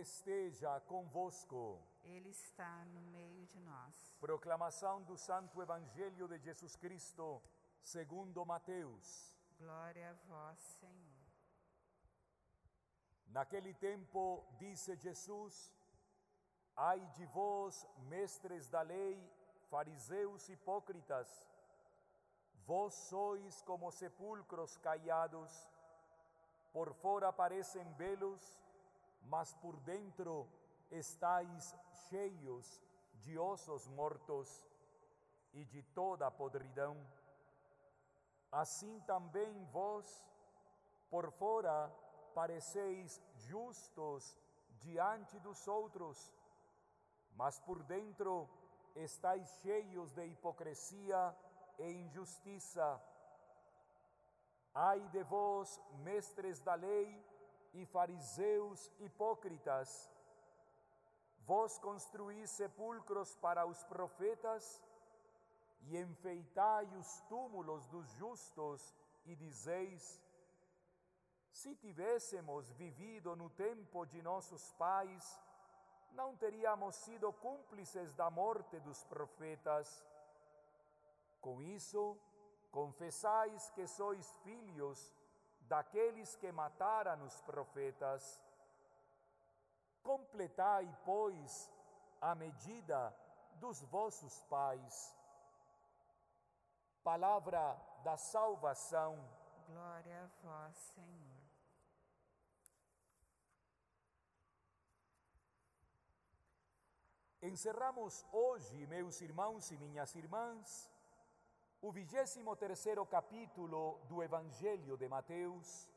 Esteja convosco. Ele está no meio de nós. Proclamação do Santo Evangelho de Jesus Cristo, segundo Mateus. Glória a vós, Senhor. Naquele tempo, disse Jesus: Ai de vós, mestres da lei, fariseus hipócritas, vós sois como sepulcros caiados, por fora parecem belos, mas por dentro estáis cheios de ossos mortos e de toda podridão. Assim também vós, por fora, pareceis justos diante dos outros, mas por dentro estáis cheios de hipocrisia e injustiça. Ai de vós, mestres da lei e fariseus hipócritas, vós construís sepulcros para os profetas e enfeitai os túmulos dos justos e dizeis: se tivéssemos vivido no tempo de nossos pais, não teríamos sido cúmplices da morte dos profetas. Com isso, confessais que sois filhos daqueles que mataram os profetas. Completai, pois, a medida dos vossos pais. Palavra da salvação. Glória a vós, Senhor. Encerramos hoje, meus irmãos e minhas irmãs, o 23 capítulo do Evangelho de Mateus.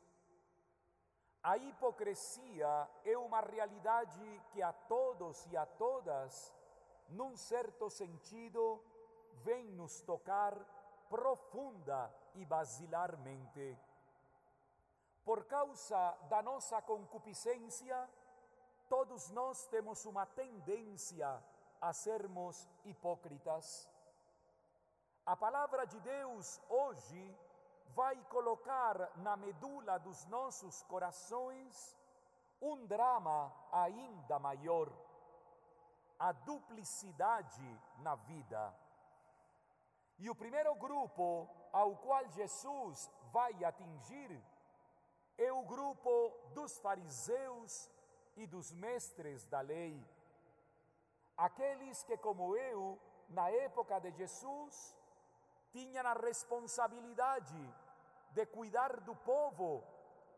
A hipocrisia é uma realidade que a todos e a todas, num certo sentido, vem nos tocar profunda e basilarmente. Por causa da nossa concupiscência, todos nós temos uma tendência a sermos hipócritas. A palavra de Deus hoje vai colocar na medula dos nossos corações um drama ainda maior, a duplicidade na vida. E o primeiro grupo ao qual Jesus vai atingir é o grupo dos fariseus e dos mestres da lei. Aqueles que, como eu, na época de Jesus, tinham a responsabilidade de cuidar do povo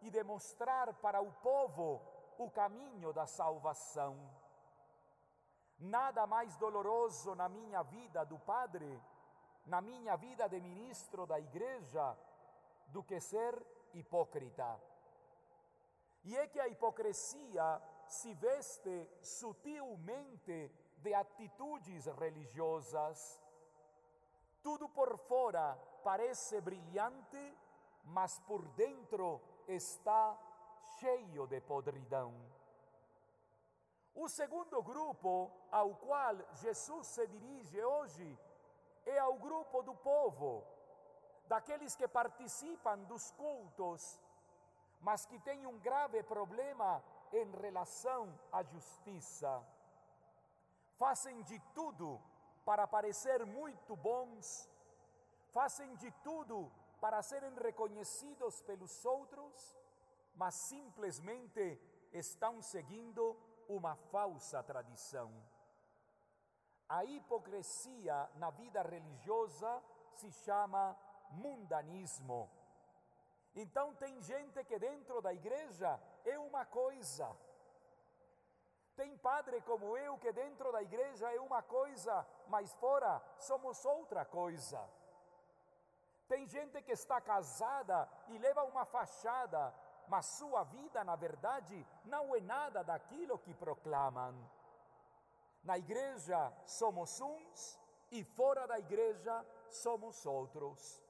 e de mostrar para o povo o caminho da salvação. Nada mais doloroso na minha vida do padre, na minha vida de ministro da igreja, do que ser hipócrita. E é que a hipocrisia se veste sutilmente de atitudes religiosas. Tudo por fora parece brilhante, mas por dentro está cheio de podridão. O segundo grupo ao qual Jesus se dirige hoje é ao grupo do povo, daqueles que participam dos cultos mas que tem um grave problema em relação à justiça. Fazem de tudo para parecer muito bons, fazem de tudo para serem reconhecidos pelos outros, mas simplesmente estão seguindo uma falsa tradição. A hipocrisia na vida religiosa se chama mundanismo então tem gente que dentro da igreja é uma coisa. Tem padre como eu que dentro da igreja é uma coisa, mas fora somos outra coisa. Tem gente que está casada e leva uma fachada, mas sua vida, na verdade, não é nada daquilo que proclamam. Na igreja somos uns e fora da igreja somos outros.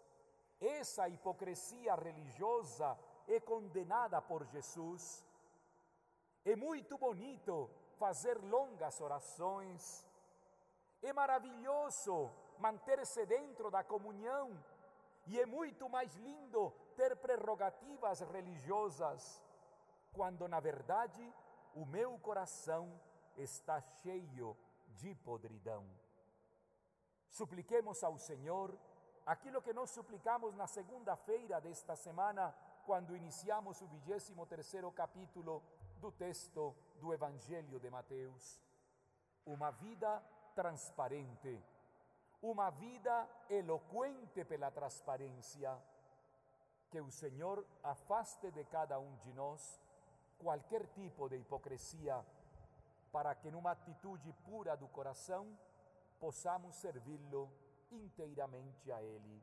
Essa hipocrisia religiosa é condenada por Jesus. É muito bonito fazer longas orações. É maravilhoso manter-se dentro da comunhão. E é muito mais lindo ter prerrogativas religiosas, quando na verdade o meu coração está cheio de podridão. Supliquemos ao Senhor aquilo que nós suplicamos na segunda-feira desta semana, quando iniciamos o 23 capítulo do texto do Evangelho de Mateus. Uma vida transparente, uma vida eloquente pela transparência. Que o Senhor afaste de cada um de nós qualquer tipo de hipocrisia, para que numa atitude pura do coração possamos servi-lo inteiramente a Ele.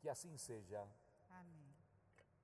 Que assim seja. Amém.